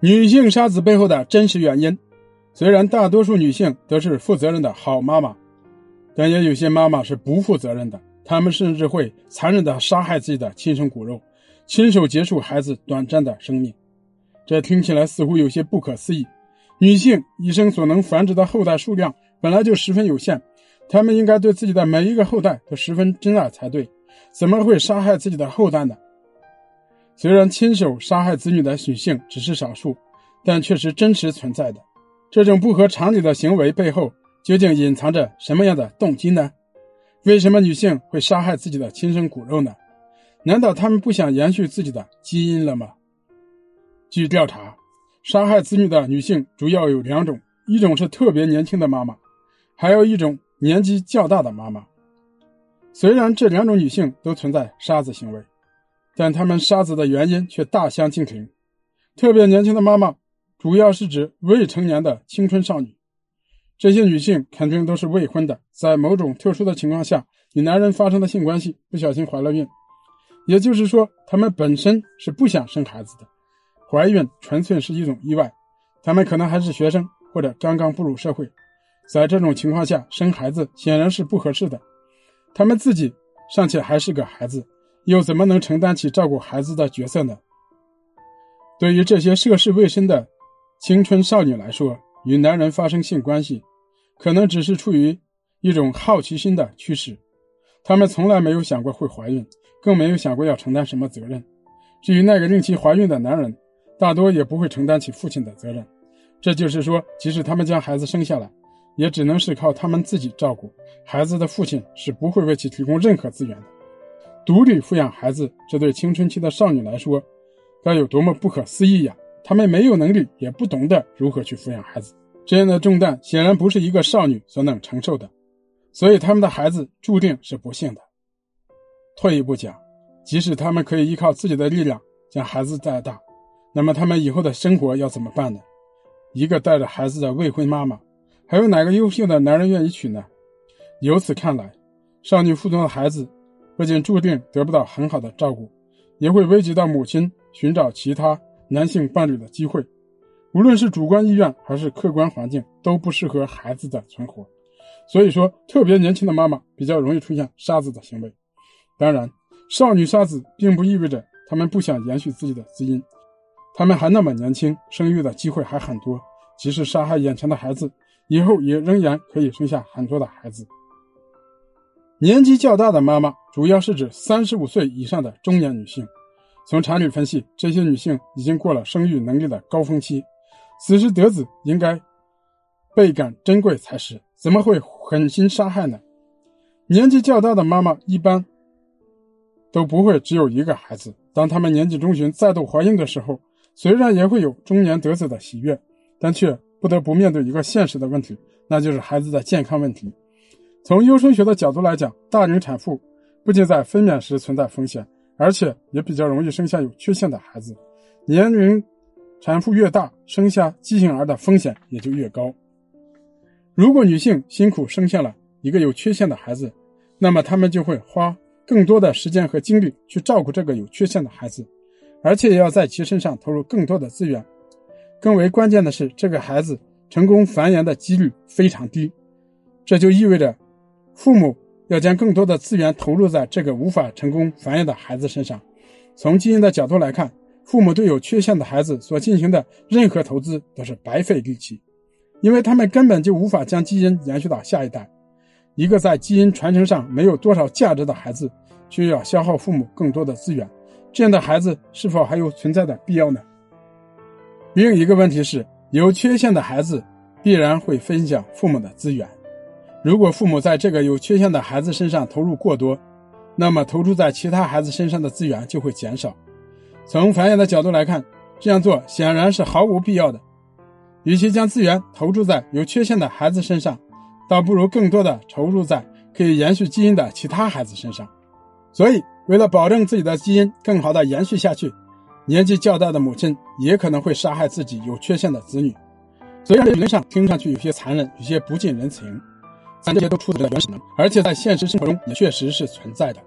女性杀子背后的真实原因，虽然大多数女性都是负责任的好妈妈，但也有些妈妈是不负责任的，她们甚至会残忍地杀害自己的亲生骨肉，亲手结束孩子短暂的生命。这听起来似乎有些不可思议。女性一生所能繁殖的后代数量本来就十分有限，她们应该对自己的每一个后代都十分珍爱才对，怎么会杀害自己的后代呢？虽然亲手杀害子女的女性只是少数，但却是真实存在的。这种不合常理的行为背后，究竟隐藏着什么样的动机呢？为什么女性会杀害自己的亲生骨肉呢？难道她们不想延续自己的基因了吗？据调查，杀害子女的女性主要有两种：一种是特别年轻的妈妈，还有一种年纪较大的妈妈。虽然这两种女性都存在杀子行为。但他们杀子的原因却大相径庭。特别年轻的妈妈，主要是指未成年的青春少女。这些女性肯定都是未婚的，在某种特殊的情况下与男人发生的性关系，不小心怀了孕。也就是说，她们本身是不想生孩子的，怀孕纯粹是一种意外。她们可能还是学生，或者刚刚步入社会，在这种情况下生孩子显然是不合适的。她们自己尚且还是个孩子。又怎么能承担起照顾孩子的角色呢？对于这些涉世未深的青春少女来说，与男人发生性关系，可能只是出于一种好奇心的驱使。她们从来没有想过会怀孕，更没有想过要承担什么责任。至于那个令其怀孕的男人，大多也不会承担起父亲的责任。这就是说，即使他们将孩子生下来，也只能是靠他们自己照顾孩子的父亲是不会为其提供任何资源的。独立抚养孩子，这对青春期的少女来说，该有多么不可思议呀！她们没有能力，也不懂得如何去抚养孩子，这样的重担显然不是一个少女所能承受的，所以他们的孩子注定是不幸的。退一步讲，即使他们可以依靠自己的力量将孩子带大，那么他们以后的生活要怎么办呢？一个带着孩子的未婚妈妈，还有哪个优秀的男人愿意娶呢？由此看来，少女腹中的孩子。不仅注定得不到很好的照顾，也会危及到母亲寻找其他男性伴侣的机会。无论是主观意愿还是客观环境，都不适合孩子的存活。所以说，特别年轻的妈妈比较容易出现杀子的行为。当然，少女杀子并不意味着她们不想延续自己的基因，她们还那么年轻，生育的机会还很多。即使杀害眼前的孩子，以后也仍然可以生下很多的孩子。年纪较大的妈妈，主要是指三十五岁以上的中年女性。从产理分析，这些女性已经过了生育能力的高峰期，此时得子应该倍感珍贵才是，怎么会狠心杀害呢？年纪较大的妈妈一般都不会只有一个孩子。当她们年纪中旬再度怀孕的时候，虽然也会有中年得子的喜悦，但却不得不面对一个现实的问题，那就是孩子的健康问题。从优生学的角度来讲，大龄产妇不仅在分娩时存在风险，而且也比较容易生下有缺陷的孩子。年龄产妇越大，生下畸形儿的风险也就越高。如果女性辛苦生下了一个有缺陷的孩子，那么她们就会花更多的时间和精力去照顾这个有缺陷的孩子，而且也要在其身上投入更多的资源。更为关键的是，这个孩子成功繁衍的几率非常低，这就意味着。父母要将更多的资源投入在这个无法成功繁衍的孩子身上。从基因的角度来看，父母对有缺陷的孩子所进行的任何投资都是白费力气，因为他们根本就无法将基因延续到下一代。一个在基因传承上没有多少价值的孩子，需要消耗父母更多的资源，这样的孩子是否还有存在的必要呢？另一个问题是，有缺陷的孩子必然会分享父母的资源。如果父母在这个有缺陷的孩子身上投入过多，那么投注在其他孩子身上的资源就会减少。从繁衍的角度来看，这样做显然是毫无必要的。与其将资源投注在有缺陷的孩子身上，倒不如更多的投入在可以延续基因的其他孩子身上。所以，为了保证自己的基因更好的延续下去，年纪较大的母亲也可能会杀害自己有缺陷的子女。虽然理论上听上去有些残忍，有些不近人情。但这些都出自原始能，而且在现实生活中也确实是存在的。